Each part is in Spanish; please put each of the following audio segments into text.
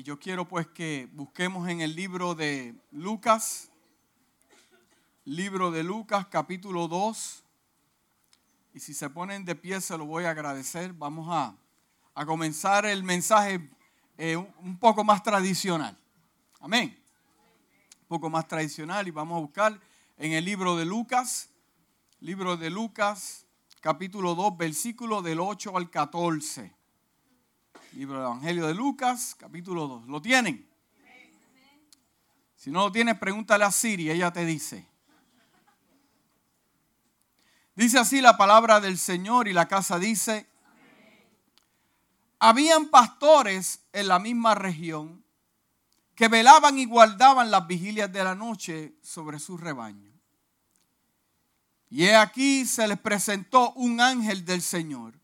Y yo quiero pues que busquemos en el libro de Lucas, libro de Lucas capítulo 2. Y si se ponen de pie se lo voy a agradecer. Vamos a, comenzar el mensaje eh, un poco más tradicional. Amén. Un poco más tradicional y vamos a buscar en el libro de Lucas, libro de Lucas capítulo 2, versículo del 8 al 14. Libro del Evangelio de Lucas, capítulo 2. ¿Lo tienen? Si no lo tienes, pregúntale a Siri, ella te dice. Dice así la palabra del Señor y la casa dice, habían pastores en la misma región que velaban y guardaban las vigilias de la noche sobre su rebaño. Y he aquí se les presentó un ángel del Señor.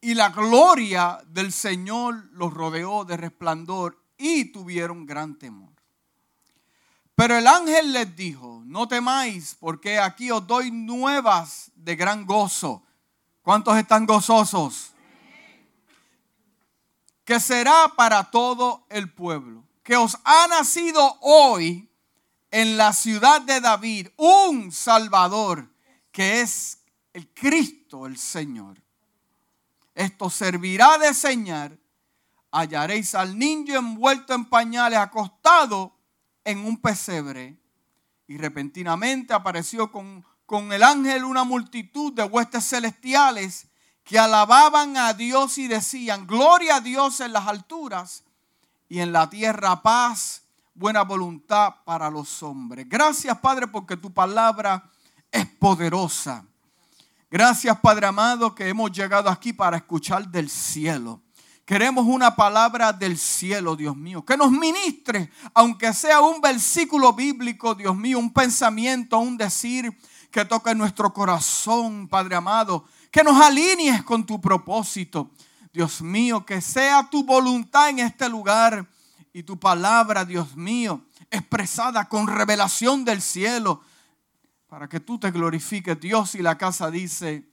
Y la gloria del Señor los rodeó de resplandor y tuvieron gran temor. Pero el ángel les dijo, no temáis, porque aquí os doy nuevas de gran gozo. ¿Cuántos están gozosos? Que será para todo el pueblo. Que os ha nacido hoy en la ciudad de David un Salvador que es el Cristo, el Señor. Esto servirá de señal. Hallaréis al niño envuelto en pañales, acostado en un pesebre. Y repentinamente apareció con, con el ángel una multitud de huestes celestiales que alababan a Dios y decían, gloria a Dios en las alturas y en la tierra paz buena voluntad para los hombres. Gracias, Padre, porque tu palabra es poderosa. Gracias, Padre amado, que hemos llegado aquí para escuchar del cielo. Queremos una palabra del cielo, Dios mío, que nos ministre, aunque sea un versículo bíblico, Dios mío, un pensamiento, un decir que toque nuestro corazón, Padre amado, que nos alinees con tu propósito. Dios mío, que sea tu voluntad en este lugar y tu palabra, Dios mío, expresada con revelación del cielo, para que tú te glorifiques, Dios. Y la casa dice,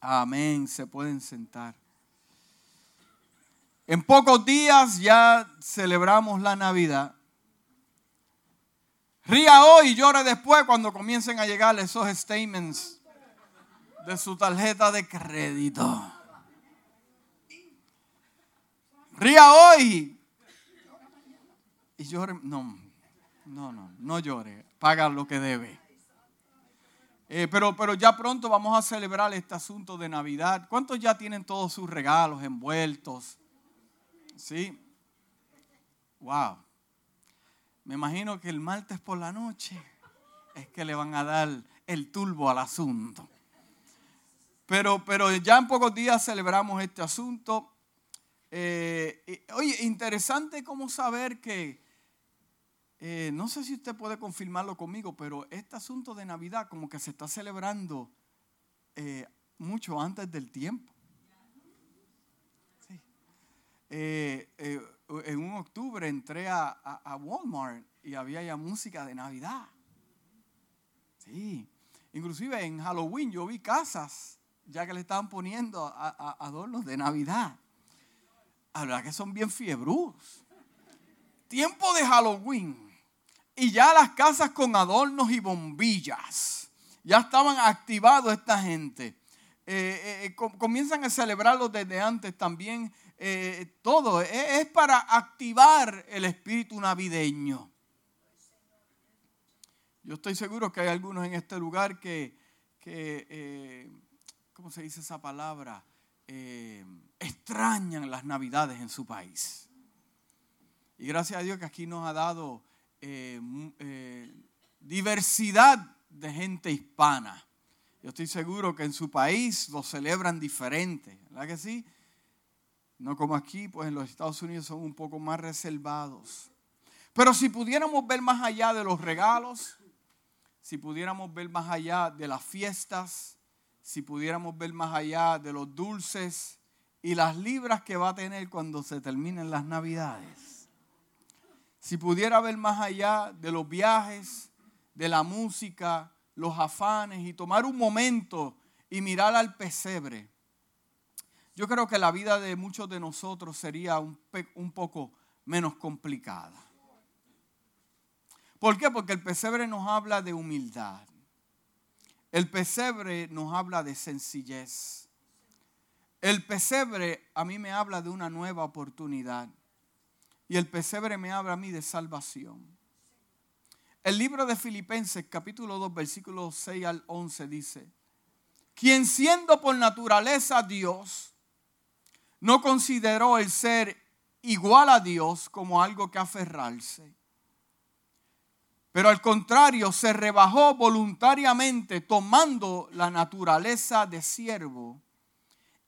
amén, se pueden sentar. En pocos días ya celebramos la Navidad. Ría hoy y llore después cuando comiencen a llegar esos statements de su tarjeta de crédito. Ría hoy y llore. No, no, no, no llore. Paga lo que debe. Eh, pero, pero ya pronto vamos a celebrar este asunto de Navidad. ¿Cuántos ya tienen todos sus regalos envueltos? ¿Sí? Wow. Me imagino que el martes por la noche es que le van a dar el turbo al asunto. Pero, pero ya en pocos días celebramos este asunto. Eh, oye, interesante cómo saber que eh, no sé si usted puede confirmarlo conmigo, pero este asunto de Navidad como que se está celebrando eh, mucho antes del tiempo. Eh, en un octubre entré a, Walmart y había ya música de Navidad. Sí, inclusive en Halloween yo vi casas ya que le estaban poniendo adornos de Navidad. La verdad que son bien fiebrudos. Tiempo de Halloween y ya las casas con adornos y bombillas. Ya estaban activados esta gente. Eh, eh, comienzan a celebrarlo desde antes también. Eh, todo es, para activar el espíritu navideño. Yo estoy seguro que hay algunos en este lugar que, que ¿cómo se dice esa palabra? extrañan las navidades en su país. Y gracias a Dios que aquí nos ha dado eh, eh, diversidad de gente hispana. Yo estoy seguro que en su país lo celebran diferente, ¿verdad que sí? No como aquí, pues en los Estados Unidos son un poco más reservados. Pero si pudiéramos ver más allá de los regalos, si pudiéramos ver más allá de las fiestas, si pudiéramos ver más allá de los dulces y las libras que va a tener cuando se terminen las navidades si pudiera ver más allá de los viajes, de la música, los afanes y tomar un momento y mirar al pesebre, yo creo que la vida de muchos de nosotros sería un, poco menos complicada. ¿Por qué? Porque el pesebre nos habla de humildad. El pesebre nos habla de sencillez. El pesebre a mí me habla de una nueva oportunidad. Y el pesebre me habla a mí de salvación. El libro de Filipenses capítulo 2 versículos 6 al 11 dice, quien siendo por naturaleza Dios, no consideró el ser igual a Dios como algo que aferrarse pero al contrario, se rebajó voluntariamente tomando la naturaleza de siervo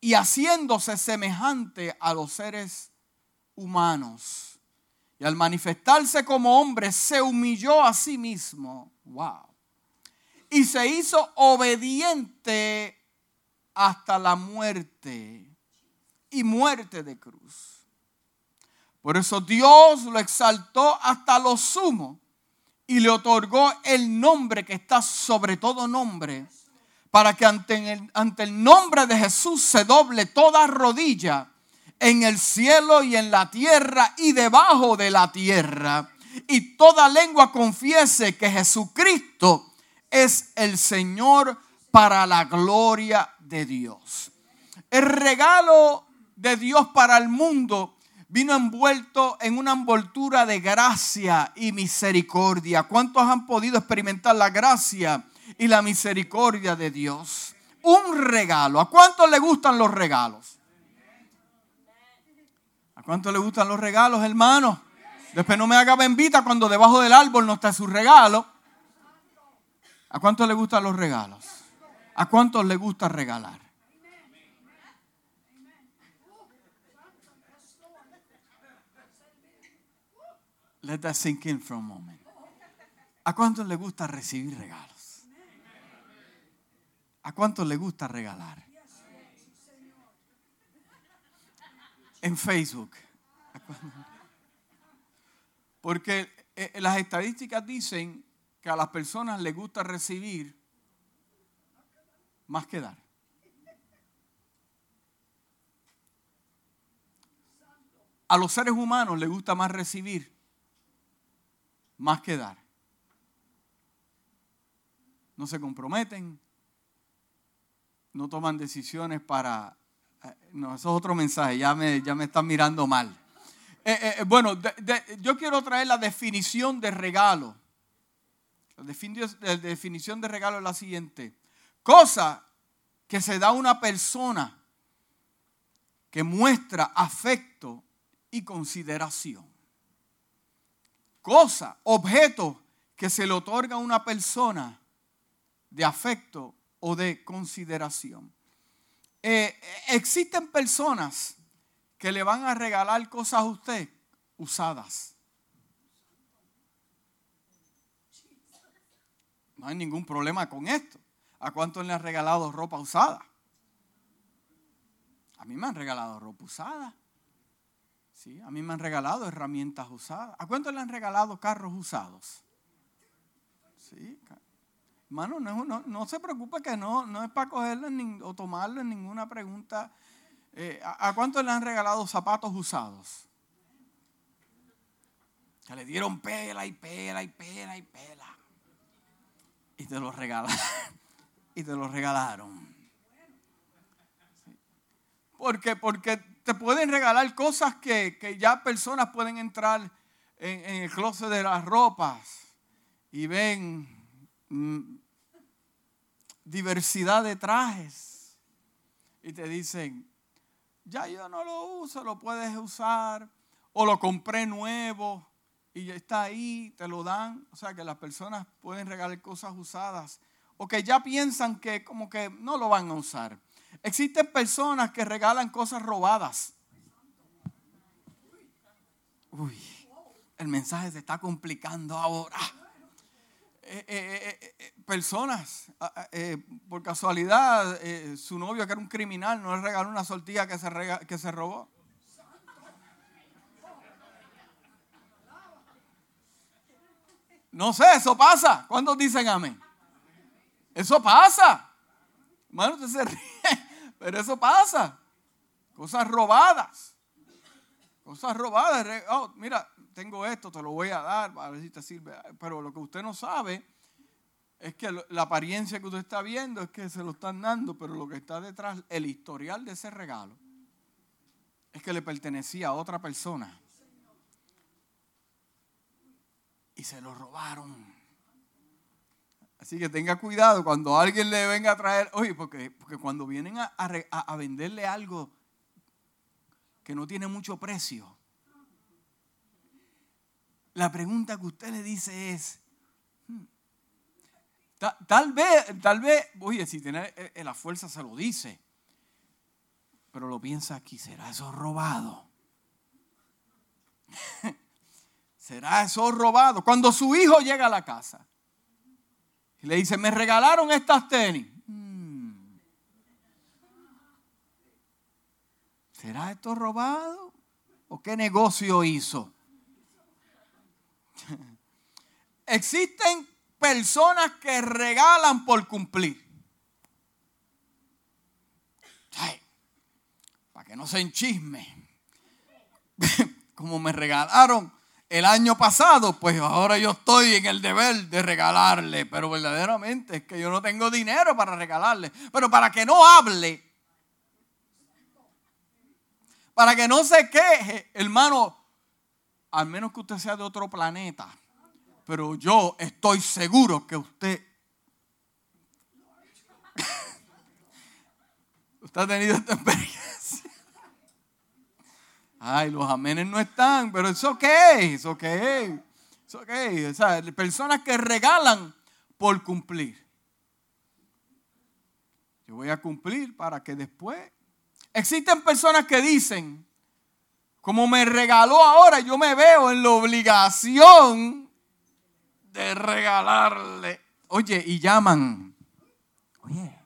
y haciéndose semejante a los seres humanos. Y al manifestarse como hombre, se humilló a sí mismo. Wow. Y se hizo obediente hasta la muerte y muerte de cruz. Por eso Dios lo exaltó hasta lo sumo y le otorgó el nombre que está sobre todo nombre, para que ante el, ante el nombre de Jesús se doble toda rodilla en el cielo y en la tierra y debajo de la tierra, y toda lengua confiese que Jesucristo es el Señor para la gloria de Dios. El regalo de Dios para el mundo vino envuelto en una envoltura de gracia y misericordia. ¿Cuántos han podido experimentar la gracia y la misericordia de Dios? Un regalo. ¿A cuántos le gustan los regalos? ¿A cuántos le gustan los regalos, hermano? Después no me haga bendita cuando debajo del árbol no está su regalo. ¿A cuántos le gustan los regalos? ¿A cuántos le gusta regalar? Let that sink in for a moment. ¿A cuántos le gusta recibir regalos? ¿A cuántos le gusta regalar? En Facebook. Porque eh, las estadísticas dicen que a las personas les gusta recibir más que dar. A los seres humanos les gusta más recibir más que dar. No se comprometen, no toman decisiones para... Eh, no, eso es otro mensaje, ya me, ya me están mirando mal. Eh, eh, bueno, yo quiero traer la definición de regalo. La definición de regalo es la siguiente. Cosa que se da a una persona que muestra afecto y consideración cosa, objeto que se le otorga a una persona de afecto o de consideración. Eh, existen personas que le van a regalar cosas a usted usadas. No hay ningún problema con esto. ¿A cuántos le han regalado ropa usada? A mí me han regalado ropa usada. Sí, a mí me han regalado herramientas usadas. ¿A cuánto le han regalado carros usados? Sí, hermano, no, se preocupe que no, es para cogerlo o tomarlo en ninguna pregunta. Eh, ¿a, cuánto le han regalado zapatos usados? Que le dieron pela y pela y pela y pela. Y te los regalaron. y te los regalaron. Porque, porque te pueden regalar cosas que, ya personas pueden entrar en, el closet de las ropas y ven mm, diversidad de trajes y te dicen, ya yo no lo uso, lo puedes usar, o lo compré nuevo y ya está ahí, te lo dan. O sea que las personas pueden regalar cosas usadas o que ya piensan que como que no lo van a usar. Existen personas que regalan cosas robadas. Uy, el mensaje se está complicando ahora. Eh, eh, eh, personas, por casualidad, su novio que era un criminal no le regaló una sortilla que se, que se robó. No sé, eso pasa. ¿Cuántos dicen amén? Eso pasa. Hermano, usted se ríe, pero eso pasa. Cosas robadas. Cosas robadas. Oh, mira, tengo esto, te lo voy a dar, a ver si te sirve. Pero lo que usted no sabe es que la apariencia que usted está viendo es que se lo están dando, pero lo que está detrás, el historial de ese regalo, es que le pertenecía a otra persona. Y se lo robaron. Así que tenga cuidado cuando alguien le venga a traer, oye, porque, porque cuando vienen a, a venderle algo que no tiene mucho precio, la pregunta que usted le dice es, hmm, tal, vez, tal vez, oye, si tiene eh, eh, la fuerza se lo dice, pero lo piensa aquí, ¿será eso robado? ¿Será eso robado? Cuando su hijo llega a la casa y le dice, me regalaron estas tenis. Hmm. ¿Será esto robado? ¿O qué negocio hizo? Existen personas que regalan por cumplir. para que no se enchisme. Como me regalaron el año pasado, pues ahora yo estoy en el deber de regalarle. Pero verdaderamente es que yo no tengo dinero para regalarle. Pero para que no hable, para que no se queje, hermano, al menos que usted sea de otro planeta pero yo estoy seguro que usted... usted ha tenido esta experiencia. Ay, los amenes no están, pero es ok, es ok, es ok. O sea, personas que regalan por cumplir. Yo voy a cumplir para que después... Existen personas que dicen, como me regaló ahora, yo me veo en la obligación de regalarle. Oye, y llaman. Oye,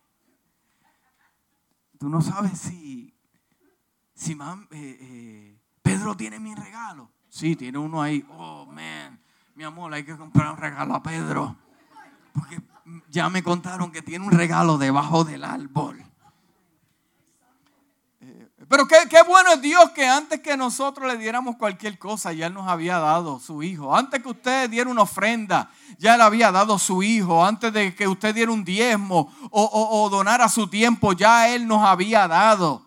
tú no sabes si, si eh, eh, Pedro tiene mi regalo. Sí, tiene uno ahí. Oh, man, mi amor, hay que comprar un regalo a Pedro. Porque ya me contaron que tiene un regalo debajo del árbol. Pero qué, bueno es Dios que antes que nosotros le diéramos cualquier cosa, ya Él nos había dado su hijo. Antes que usted diera una ofrenda, ya Él había dado su hijo. Antes de que usted diera un diezmo o, o donara su tiempo, ya Él nos había dado.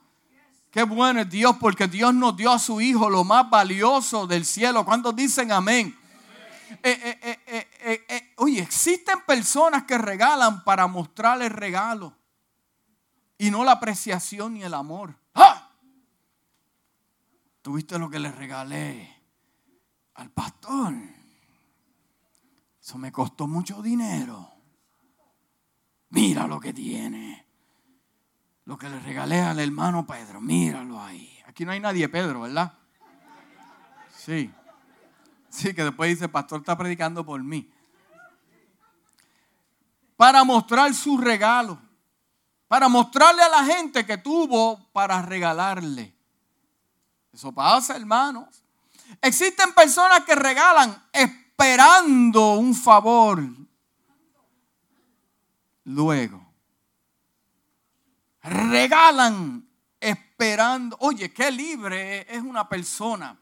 Qué bueno es Dios porque Dios nos dio a su hijo lo más valioso del cielo. ¿Cuántos dicen amén? Eh, eh, eh, oye, existen personas que regalan para mostrar el regalo y no la apreciación ni el amor. ¡Ah! ¿Tuviste lo que le regalé al pastor? Eso me costó mucho dinero. Mira lo que tiene. Lo que le regalé al hermano Pedro. Míralo ahí. Aquí no hay nadie Pedro, ¿verdad? Sí. Sí, que después dice, pastor está predicando por mí. Para mostrar su regalo. Para mostrarle a la gente que tuvo para regalarle. Eso pasa, hermanos. Existen personas que regalan esperando un favor. Luego, regalan esperando. Oye, qué libre es una persona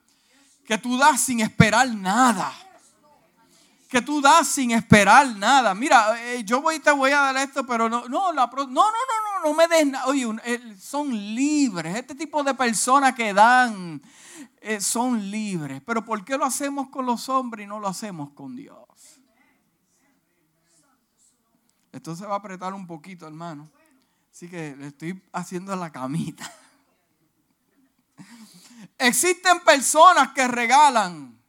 que tú das sin esperar nada que tú das sin esperar nada. Mira, eh, yo voy, te voy a dar esto, pero no, no, no, no, no, no, no me des nada. Oye, son libres. Este tipo de personas que dan eh, son libres. Pero ¿por qué lo hacemos con los hombres y no lo hacemos con Dios? Esto se va a apretar un poquito, hermano. Así que le estoy haciendo la camita. Existen personas que regalan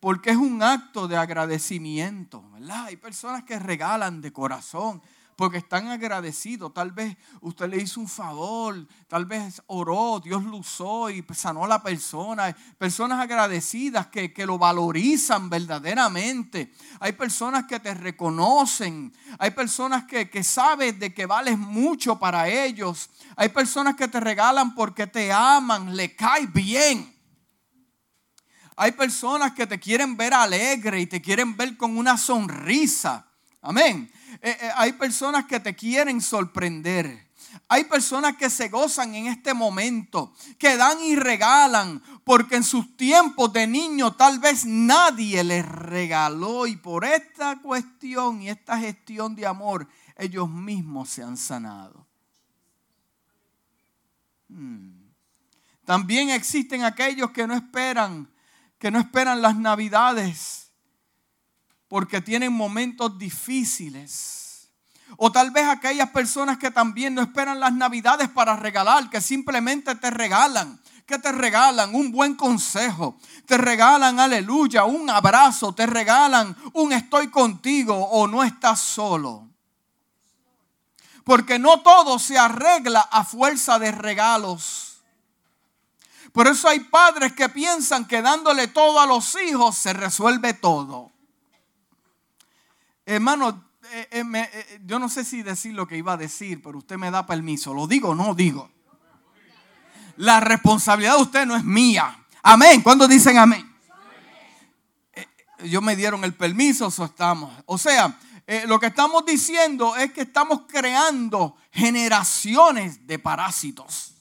porque es un acto de agradecimiento, ¿verdad? Hay personas que regalan de corazón porque están agradecidos. Tal vez usted le hizo un favor, tal vez oró, Dios lo usó y sanó a la persona. Personas agradecidas que, lo valorizan verdaderamente. Hay personas que te reconocen. Hay personas que, que sabes de que vales mucho para ellos. Hay personas que te regalan porque te aman, le cae bien. Hay personas que te quieren ver alegre y te quieren ver con una sonrisa. Amén. Eh, eh, hay personas que te quieren sorprender. Hay personas que se gozan en este momento, que dan y regalan, porque en sus tiempos de niño tal vez nadie les regaló y por esta cuestión y esta gestión de amor ellos mismos se han sanado. Hmm. También existen aquellos que no esperan, que no esperan las navidades porque tienen momentos difíciles. O tal vez aquellas personas que también no esperan las navidades para regalar, que simplemente te regalan, que te regalan un buen consejo, te regalan aleluya, un abrazo, te regalan un estoy contigo o no estás solo. Porque no todo se arregla a fuerza de regalos. Por eso hay padres que piensan que dándole todo a los hijos se resuelve todo. Hermano, eh, eh, eh, yo no sé si decir lo que iba a decir, pero usted me da permiso. ¿Lo digo o no digo? La responsabilidad de usted no es mía. Amén. ¿Cuándo dicen amén? Yo me dieron el permiso, eso estamos. O sea, lo que estamos diciendo es que estamos creando generaciones de parásitos.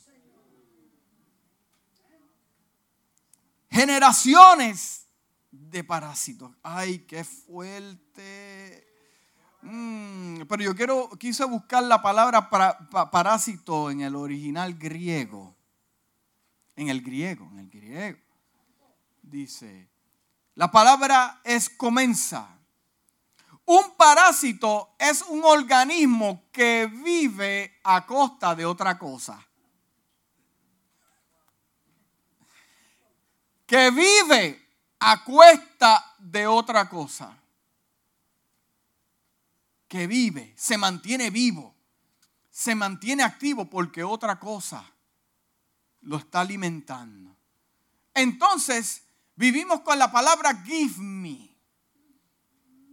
generaciones de parásitos. Ay, qué fuerte. Mm, pero yo quiero, quise buscar la palabra parásito en el original griego. En el griego, en el griego. Dice, la palabra es comenza. Un parásito es un organismo que vive a costa de otra cosa. que vive a cuesta de otra cosa. Que vive, se mantiene vivo, se mantiene activo porque otra cosa lo está alimentando. Entonces, vivimos con la palabra give me,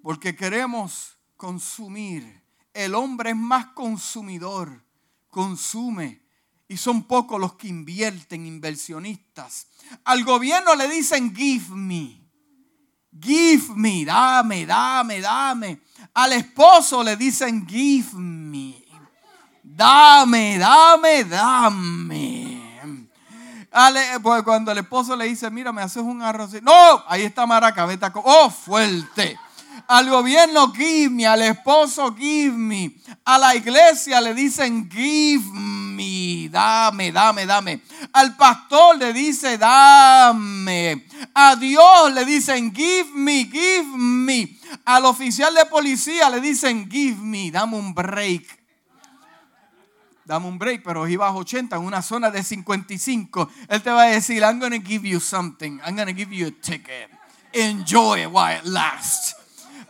porque queremos consumir. El hombre es más consumidor, consume y son pocos los que invierten, inversionistas. Al gobierno le dicen, give me. Give me, dame, dame, dame. Al esposo le dicen, give me. Dame, dame, dame. pues cuando el esposo le dice, mira, me haces un arroz. No, ahí está Maraca, vete Oh, fuerte. Al gobierno, give me. Al esposo, give me. A la iglesia le dicen, give me dame, dame, dame. Al pastor le dice, dame. A Dios le dicen, give me, give me. Al oficial de policía le dicen, give me, dame un break. Dame un break, pero ibas 80 en una zona de 55. Él te va a decir, I'm going to give you something. I'm going to give you a ticket. Enjoy it while it lasts.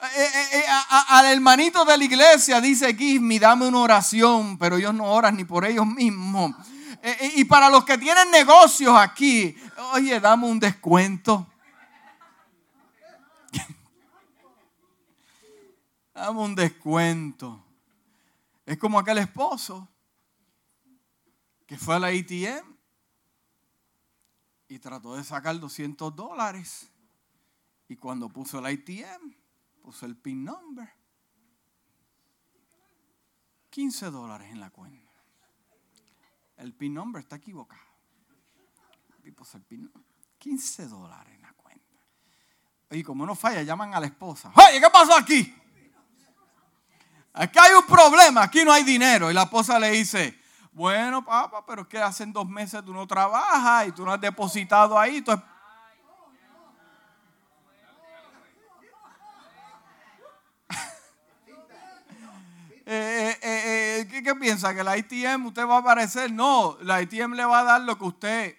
Eh, eh, eh, al hermanito de la iglesia dice, me, dame una oración, pero ellos no oran ni por ellos mismos. y para los que tienen negocios aquí, oye, dame un descuento. dame un descuento. Es como aquel esposo que fue a la ATM y trató de sacar 200 dólares. Y cuando puso el ATM, puso el PIN number. 15 dólares en la cuenta. El PIN number está equivocado. Y el PIN 15 dólares en la cuenta. Y como no falla, llaman a la esposa. Oye, ¿qué pasó aquí? Aquí hay un problema, aquí no hay dinero. Y la esposa le dice, bueno, papá, pero es que hacen dos meses tú no trabajas y tú no has depositado ahí. Eh, eh, eh, ¿qué, piensa? ¿Que la ITM usted va a aparecer? No, la ITM le va a dar lo que usted...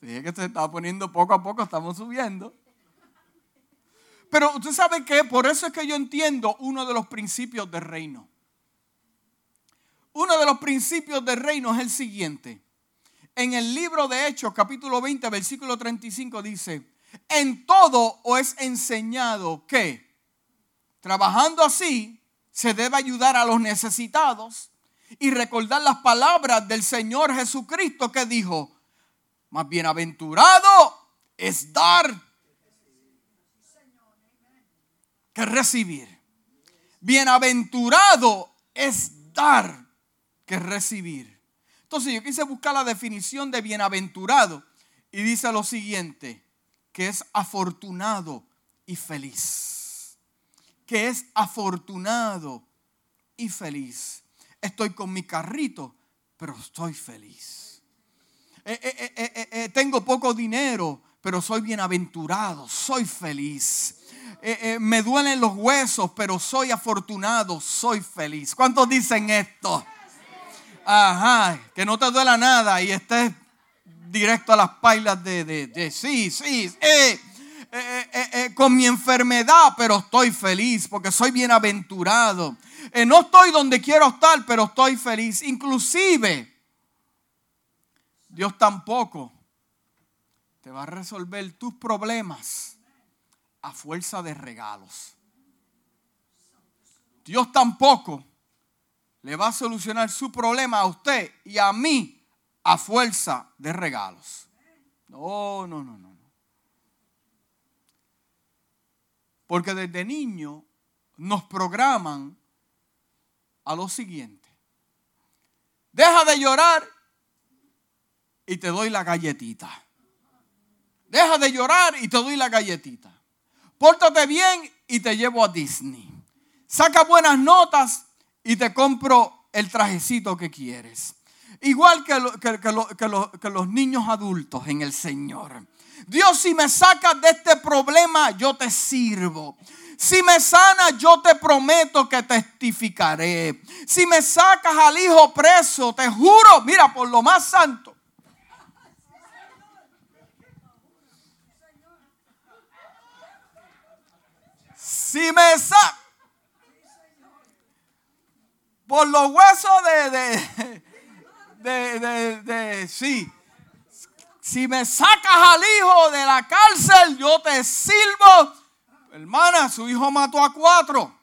Dije que se está poniendo poco a poco, estamos subiendo. Pero usted sabe que por eso es que yo entiendo uno de los principios del reino. Uno de los principios del reino es el siguiente. En el libro de Hechos, capítulo 20, versículo 35 dice, en todo os es enseñado que trabajando así se debe ayudar a los necesitados y recordar las palabras del Señor Jesucristo que dijo, más bienaventurado es dar que recibir. Bienaventurado es dar que recibir. Entonces yo quise buscar la definición de bienaventurado y dice lo siguiente, que es afortunado y feliz. Que es afortunado y feliz. Estoy con mi carrito, pero estoy feliz. Eh, eh, eh, tengo poco dinero, pero soy bienaventurado, soy feliz. me duelen los huesos, pero soy afortunado, soy feliz. ¿Cuántos dicen esto? Ajá, que no te duela nada y estés directo a las pailas de, de, sí, sí, con mi enfermedad, pero estoy feliz porque soy bienaventurado. Eh, no estoy donde quiero estar, pero estoy feliz. Inclusive, Dios tampoco te va a resolver tus problemas a fuerza de regalos. Dios tampoco le va a solucionar su problema a usted y a mí a fuerza de regalos. No, no, no, no. Porque desde niño nos programan a lo siguiente. Deja de llorar y te doy la galletita. Deja de llorar y te doy la galletita. Pórtate bien y te llevo a Disney. Saca buenas notas y te compro el trajecito que quieres. Igual que, que, los niños adultos en el Señor. Dios, si me sacas de este problema, yo te sirvo. Si me sanas, yo te prometo que testificaré. Si me sacas al hijo preso, te juro, mira, por lo más santo. Si me sacas por los huesos de, de, de, de, de, sí. Si me sacas al hijo de la cárcel, yo te sirvo Hermana, su hijo mató a cuatro.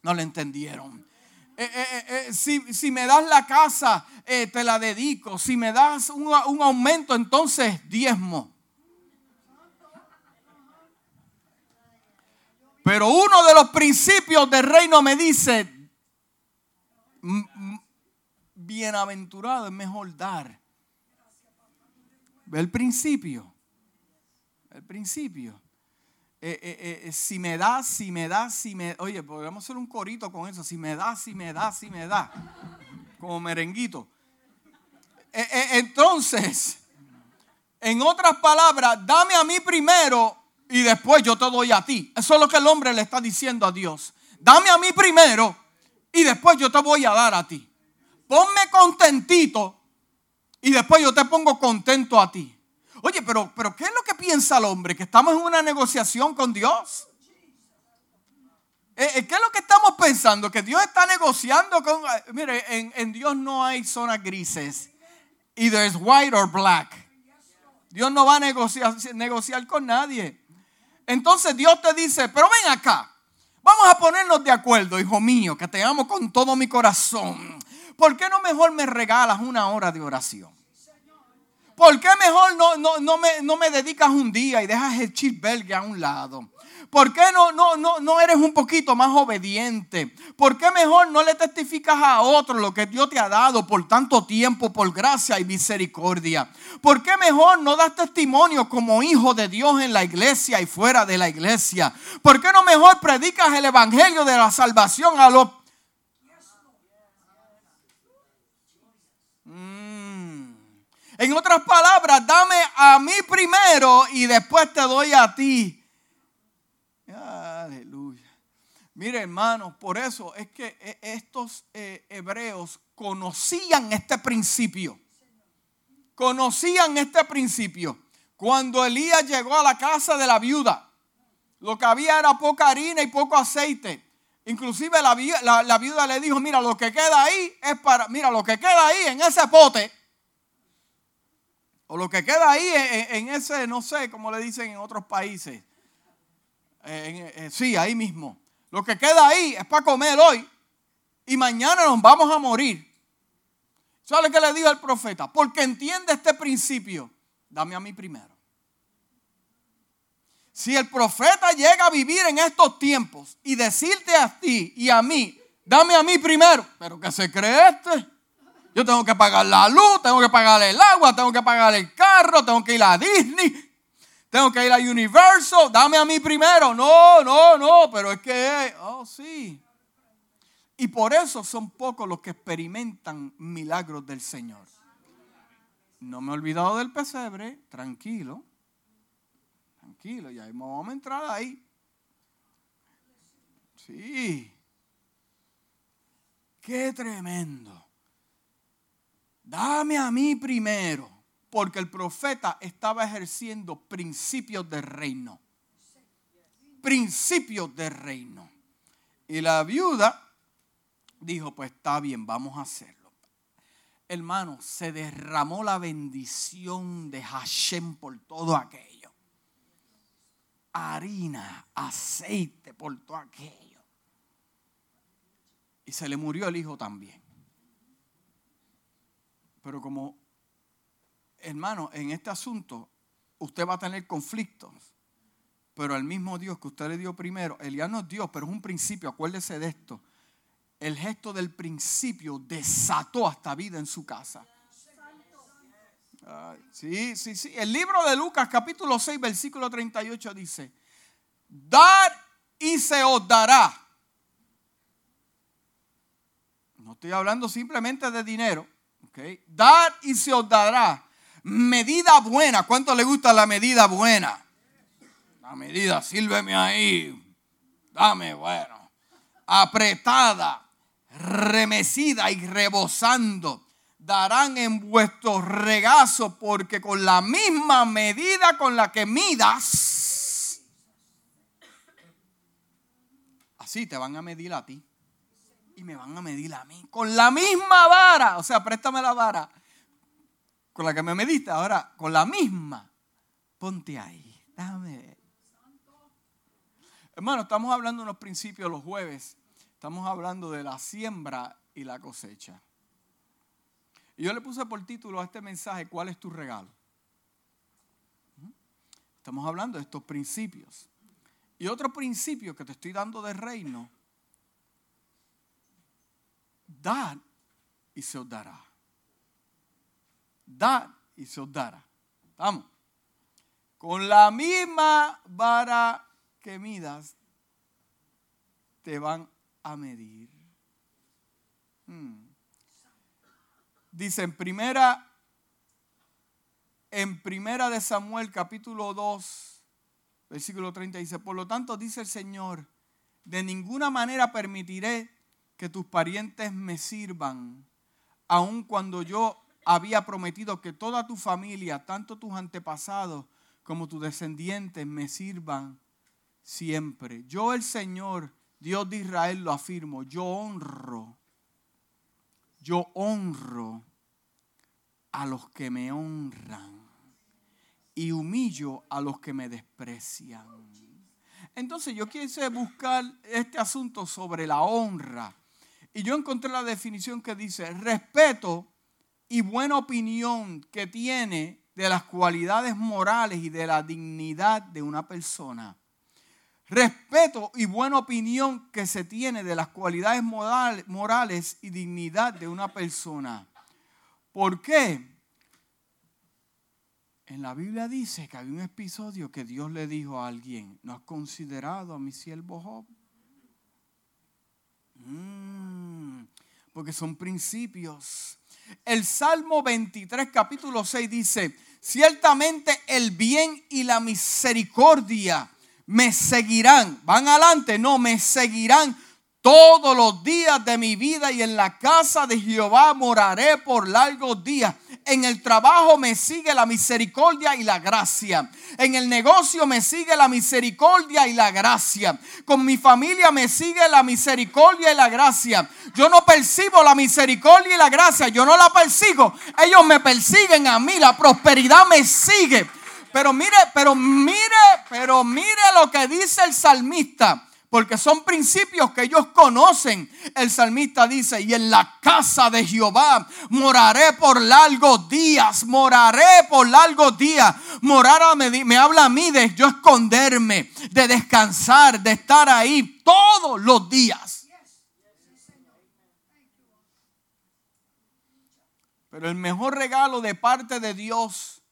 No le entendieron. Eh, eh, eh, si, me das la casa, te la dedico. Si me das un, un aumento, entonces diezmo. Pero uno de los principios del reino me dice, bienaventurado es mejor dar el principio. El principio. Eh, eh, eh, si me da, si me da, si me. Oye, podríamos hacer un corito con eso. Si me da, si me da, si me da. Como merenguito. entonces, en otras palabras, dame a mí primero y después yo te doy a ti. Eso es lo que el hombre le está diciendo a Dios. Dame a mí primero y después yo te voy a dar a ti. Ponme contentito y después yo te pongo contento a ti. Oye, pero, pero ¿qué es lo que piensa el hombre? Que estamos en una negociación con Dios. Eh, eh, ¿Qué es lo que estamos pensando? Que Dios está negociando con... Eh, mire, en, Dios no hay zonas grises. Either es white or black. Dios no va a negociar, negociar con nadie. Entonces Dios te dice, pero ven acá. Vamos a ponernos de acuerdo, hijo mío, que te amo con todo mi corazón. ¿por qué no mejor me regalas una hora de oración? ¿Por qué mejor no, no, no, me, no me dedicas un día y dejas el cheeseburger a un lado? ¿Por qué no, no, no, no eres un poquito más obediente? ¿Por qué mejor no le testificas a otro lo que Dios te ha dado por tanto tiempo, por gracia y misericordia? ¿Por qué mejor no das testimonio como hijo de Dios en la iglesia y fuera de la iglesia? ¿Por qué no mejor predicas el evangelio de la salvación a los En otras palabras, dame a mí primero y después te doy a ti. Aleluya. Mire, hermanos, por eso es que e, estos eh, hebreos conocían este principio. Conocían este principio. Cuando Elías llegó a la casa de la viuda, lo que había era poca harina y poco aceite. Inclusive la, viuda le dijo, mira, lo que queda ahí es para, mira, lo que queda ahí en ese pote o lo que queda ahí en, ese, no sé, como le dicen en otros países. Eh, sí, ahí mismo. Lo que queda ahí es para comer hoy y mañana nos vamos a morir. ¿Sabe qué le dijo el profeta? Porque entiende este principio. Dame a mí primero. Si el profeta llega a vivir en estos tiempos y decirte a ti y a mí, dame a mí primero, pero que se cree este. Yo tengo que pagar la luz, tengo que pagar el agua, tengo que pagar el carro, tengo que ir a Disney, tengo que ir a Universal, dame a mí primero. No, no, no, pero es que, oh sí. Y por eso son pocos los que experimentan milagros del Señor. No me he olvidado del pesebre, tranquilo. Tranquilo, ya vamos a entrar ahí. Sí. Qué tremendo. Dame a mí primero, porque el profeta estaba ejerciendo principios de reino. Principios de reino. Y la viuda dijo, pues está bien, vamos a hacerlo. Hermano, se derramó la bendición de Hashem por todo aquello harina, aceite por todo aquello. Y se le murió el hijo también. Pero como, hermano, en este asunto usted va a tener conflictos. Pero el mismo Dios que usted le dio primero, Elías no es Dios, pero es un principio, acuérdese de esto. El gesto del principio desató hasta vida en su casa. Sí, sí, sí. El libro de Lucas capítulo 6 versículo 38 dice, dar y se os dará. No estoy hablando simplemente de dinero. Okay. Dar y se os dará. Medida buena. ¿Cuánto le gusta la medida buena? La medida, sírveme ahí. Dame, bueno. Apretada, remecida y rebosando darán en vuestro regazo, porque con la misma medida con la que midas, así te van a medir a ti y me van a medir a mí. Con la misma vara, o sea, préstame la vara con la que me mediste, ahora con la misma, ponte ahí, dame. Hermano, estamos hablando de unos principios los jueves, estamos hablando de la siembra y la cosecha. Y yo le puse por título a este mensaje, ¿cuál es tu regalo? Estamos hablando de estos principios. Y otro principio que te estoy dando de reino, dad y se os dará. Dad y se os dará. Vamos. Con la misma vara que midas, te van a medir. Hmm. Dice en primera, en primera de Samuel capítulo 2, versículo 30, dice, por lo tanto dice el Señor, de ninguna manera permitiré que tus parientes me sirvan, aun cuando yo había prometido que toda tu familia, tanto tus antepasados como tus descendientes, me sirvan siempre. Yo el Señor, Dios de Israel, lo afirmo, yo honro, yo honro a los que me honran y humillo a los que me desprecian. Entonces yo quise buscar este asunto sobre la honra y yo encontré la definición que dice respeto y buena opinión que tiene de las cualidades morales y de la dignidad de una persona. Respeto y buena opinión que se tiene de las cualidades morales y dignidad de una persona. ¿Por qué? En la Biblia dice que hay un episodio que Dios le dijo a alguien, ¿no has considerado a mi siervo Job? Mm, porque son principios. El Salmo 23, capítulo 6 dice, ciertamente el bien y la misericordia me seguirán. ¿Van adelante? No, me seguirán todos los días de mi vida y en la casa de Jehová moraré por largos días. En el trabajo me sigue la misericordia y la gracia. En el negocio me sigue la misericordia y la gracia. Con mi familia me sigue la misericordia y la gracia. Yo no percibo la misericordia y la gracia. Yo no la persigo. Ellos me persiguen a mí. La prosperidad me sigue. Pero mire, pero mire, pero mire lo que dice el salmista. Porque son principios que ellos conocen. El salmista dice, y en la casa de Jehová moraré por largos días, moraré por largos días. Morar me, me habla a mí de yo esconderme, de descansar, de estar ahí todos los días. Pero el mejor regalo de parte de Dios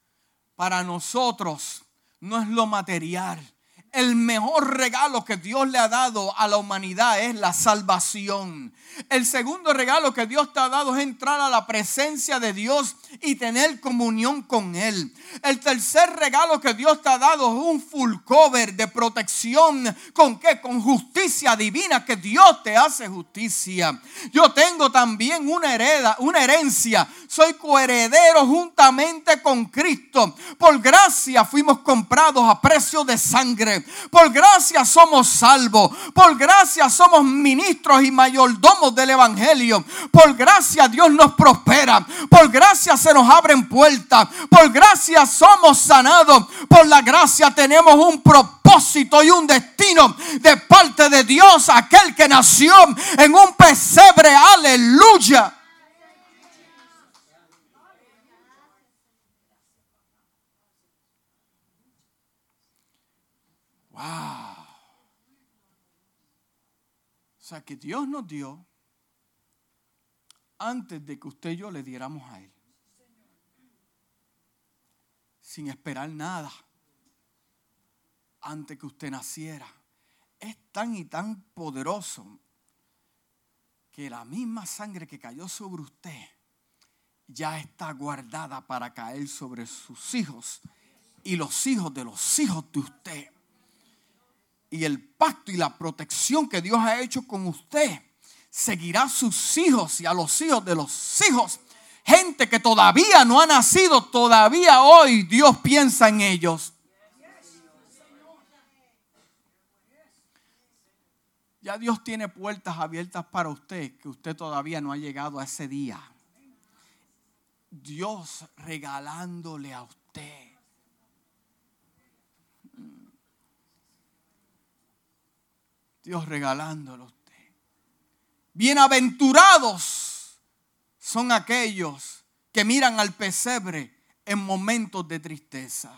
para nosotros no es lo material el mejor regalo que Dios le ha dado a la humanidad es la salvación. El segundo regalo que Dios te ha dado es entrar a la presencia de Dios y tener comunión con Él. El tercer regalo que Dios te ha dado es un full cover de protección. ¿Con qué? Con justicia divina, que Dios te hace justicia. Yo tengo también una, hereda, una herencia. Soy coheredero juntamente con Cristo. Por gracia fuimos comprados a precio de sangre. Por gracia somos salvos. Por gracia somos ministros y mayordomos del Evangelio. Por gracia Dios nos prospera. Por gracia se nos abren puertas. Por gracia somos sanados. Por la gracia tenemos un propósito y un destino de parte de Dios. Aquel que nació en un pesebre. Aleluya. Wow. O sea que Dios nos dio antes de que usted y yo le diéramos a Él. Sin esperar nada. Antes que usted naciera. Es tan y tan poderoso que la misma sangre que cayó sobre usted ya está guardada para caer sobre sus hijos y los hijos de los hijos de usted y el pacto y la protección que Dios ha hecho con usted seguirá a sus hijos y a los hijos de los hijos. Gente que todavía no ha nacido, todavía hoy Dios piensa en ellos. Ya Dios tiene puertas abiertas para usted, que usted todavía no ha llegado a ese día. Dios regalándole a usted Dios regalándolo. Bienaventurados son aquellos que miran al pesebre en momentos de tristeza.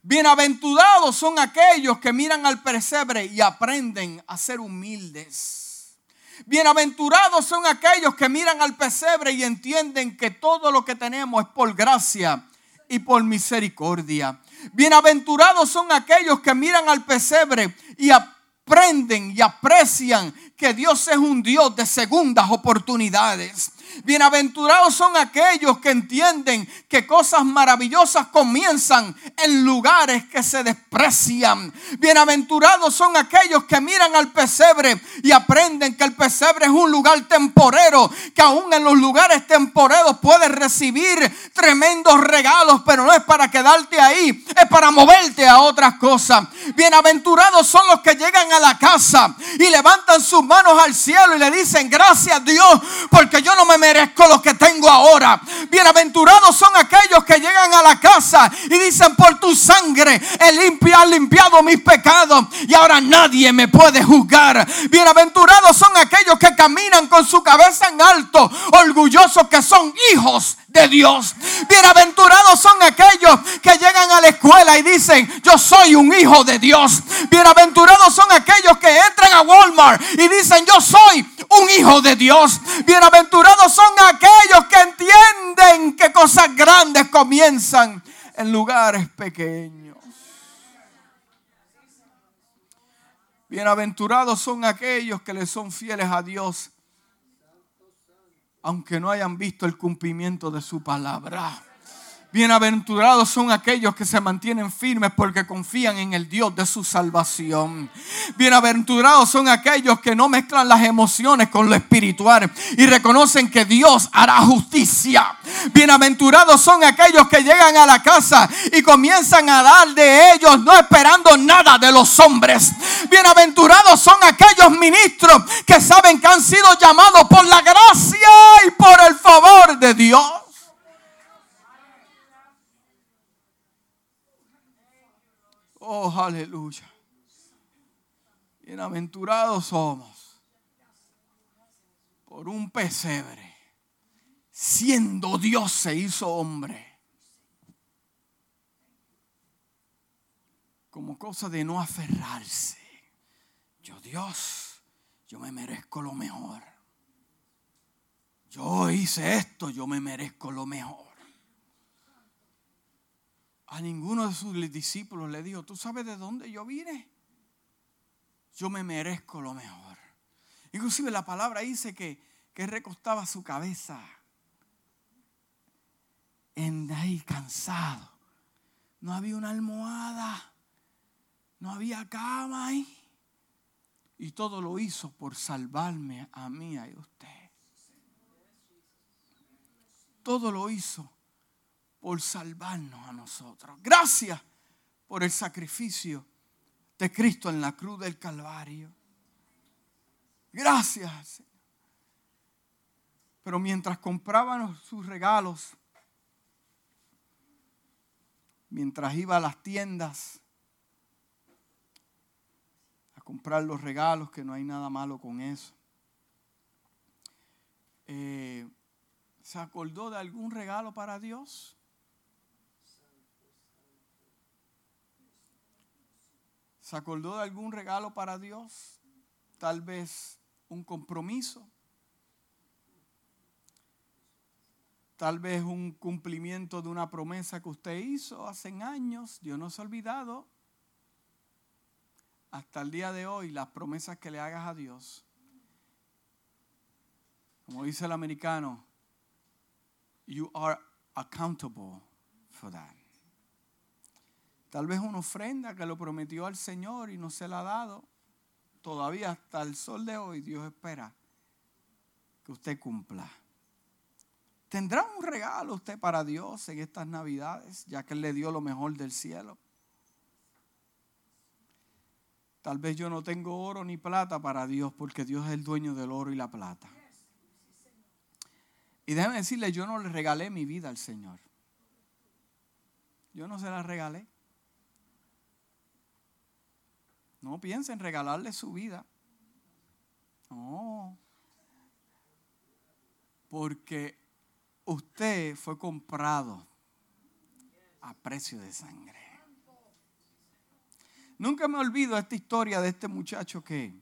Bienaventurados son aquellos que miran al pesebre y aprenden a ser humildes. Bienaventurados son aquellos que miran al pesebre y entienden que todo lo que tenemos es por gracia y por misericordia. Bienaventurados son aquellos que miran al pesebre y aprenden aprenden y aprecian que Dios es un Dios de segundas oportunidades. Bienaventurados son aquellos que entienden que cosas maravillosas comienzan en lugares que se desprecian. Bienaventurados son aquellos que miran al pesebre y aprenden que el pesebre es un lugar temporero, que aún en los lugares temporeros puedes recibir tremendos regalos, pero no es para quedarte ahí, es para moverte a otras cosas. Bienaventurados son los que llegan a la casa y levantan sus manos al cielo y le dicen, gracias Dios, porque yo no me merezco lo que tengo ahora. Bienaventurados son aquellos que llegan a la casa y dicen, por tu sangre he limpiado, limpiado mis pecados y ahora nadie me puede juzgar. Bienaventurados son aquellos que caminan con su cabeza en alto, orgullosos que son hijos de Dios. Bienaventurados son aquellos que llegan a la escuela y dicen, yo soy un hijo de Dios. Bienaventurados son aquellos que entran a Walmart y dicen, yo soy un hijo de Dios. Bienaventurados son aquellos que entienden que cosas grandes comienzan en lugares pequeños. Bienaventurados son aquellos que le son fieles a Dios aunque no hayan visto el cumplimiento de su palabra. Bienaventurados son aquellos que se mantienen firmes porque confían en el Dios de su salvación. Bienaventurados son aquellos que no mezclan las emociones con lo espiritual y reconocen que Dios hará justicia. Bienaventurados son aquellos que llegan a la casa y comienzan a dar de ellos no esperando nada de los hombres. Bienaventurados son aquellos ministros que saben que han sido llamados por la gracia y por el favor de Dios. Oh, aleluya. Bienaventurados somos por un pesebre. Siendo Dios se hizo hombre. Como cosa de no aferrarse. Yo Dios, yo me merezco lo mejor. Yo hice esto, yo me merezco lo mejor. A ninguno de sus discípulos le dijo, ¿tú sabes de dónde yo vine? Yo me merezco lo mejor. Inclusive la palabra dice que, que recostaba su cabeza en ahí cansado. No había una almohada, no había cama ahí. Y todo lo hizo por salvarme a mí y a usted todo lo hizo por salvarnos a nosotros. Gracias por el sacrificio de Cristo en la cruz del Calvario. Gracias. Pero mientras compraban sus regalos, mientras iba a las tiendas a comprar los regalos, que no hay nada malo con eso, eh, ¿Se acordó de algún regalo para Dios? ¿Se acordó de algún regalo para Dios? Tal vez un compromiso. Tal vez un cumplimiento de una promesa que usted hizo hace años. Dios no se ha olvidado. Hasta el día de hoy, las promesas que le hagas a Dios. Como dice el americano, you are accountable for that. Tal vez una ofrenda que lo prometió al Señor y no se la ha dado. Todavía hasta el sol de hoy Dios espera que usted cumpla. ¿Tendrá un regalo usted para Dios en estas navidades, ya que Él le dio lo mejor del cielo? Tal vez yo no tengo oro ni plata para Dios, porque Dios es el dueño del oro y la plata. Y déjeme decirle, yo no le regalé mi vida al Señor. Yo no se la regalé. No piensen en regalarle su vida. No. Porque usted fue comprado a precio de sangre. Nunca me olvido esta historia de este muchacho que,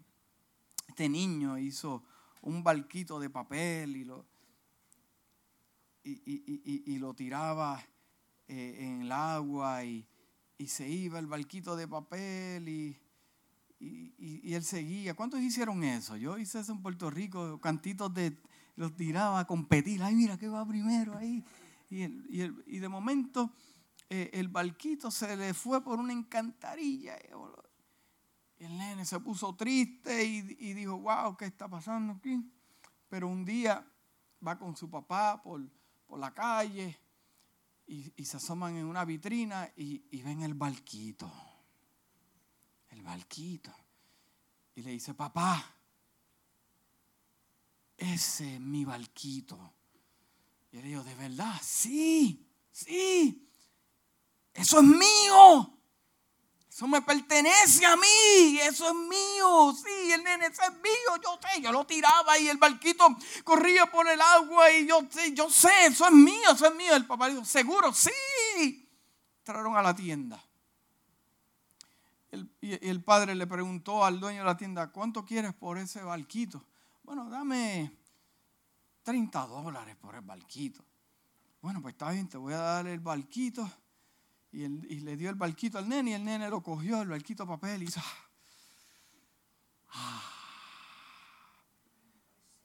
este niño hizo un barquito de papel y lo, y, lo tiraba eh, en el agua y, se iba el barquito de papel y, él seguía. ¿Cuántos hicieron eso? Yo hice eso en Puerto Rico, cantitos de, los tiraba a competir. Ay, mira que va primero ahí. Y, de momento eh, el barquito se le fue por una encantarilla. Y el nene se puso triste y, dijo, wow, ¿qué está pasando aquí? Pero un día va con su papá por, por la calle y, se asoman en una vitrina y, ven el barquito. Barquito. Y le dice, papá, ese es mi barquito. Y le digo, ¿de verdad? Sí, sí. Eso es mío. Eso me pertenece a mí, eso es mío, sí, el nene, ese es mío, yo sé, yo lo tiraba y el barquito corría por el agua y yo, yo sé, eso es mío, eso es mío. El papá dijo, seguro, sí. Entraron a la tienda. Y el padre le preguntó al dueño de la tienda, ¿cuánto quieres por ese barquito? Bueno, dame 30 dólares por el barquito. Bueno, pues está bien, te voy a dar el barquito y, le dio el barquito al nene y el nene lo cogió, el barquito papel y hizo, ah,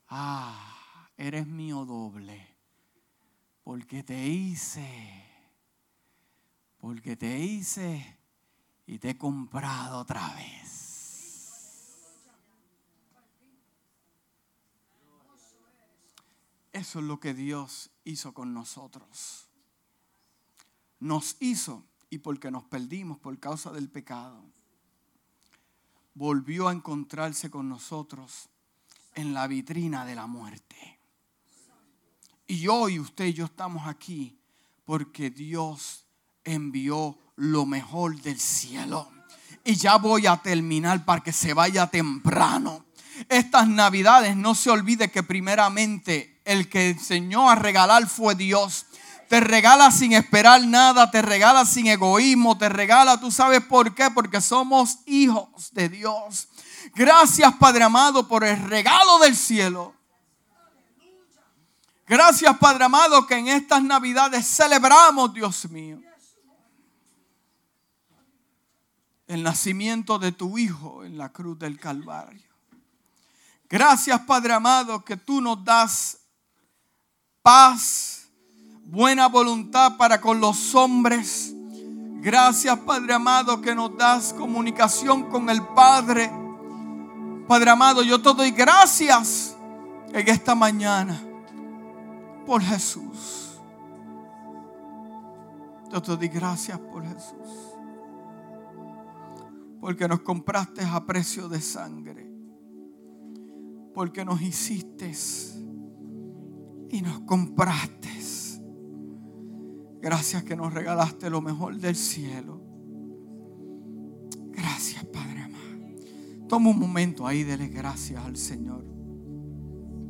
ah, eres mío doble, porque te hice, porque te hice y te he comprado otra vez. Eso es lo que Dios hizo con nosotros nos hizo y porque nos perdimos por causa del pecado, volvió a encontrarse con nosotros en la vitrina de la muerte. Y hoy usted y yo estamos aquí porque Dios envió lo mejor del cielo Y ya voy a terminar para que se vaya temprano. Estas navidades no se olvide que primeramente el que enseñó a regalar fue Dios. Te regala sin esperar nada, te regala sin egoísmo, te regala, tú sabes por qué, porque somos hijos de Dios. Gracias Padre amado por el regalo del cielo. Gracias Padre amado que en estas navidades celebramos, Dios mío, el nacimiento de tu Hijo en la cruz del Calvario. Gracias Padre amado que tú nos das paz, buena voluntad para con los hombres. Gracias Padre amado que nos das comunicación con el Padre. Padre amado, yo te doy gracias en esta mañana por Jesús. Yo te doy gracias por Jesús. Porque nos compraste a precio de sangre. Porque nos hiciste y nos compraste. Gracias que nos regalaste lo mejor del cielo. Gracias, Padre amado. Toma un momento ahí, dele gracias al Señor.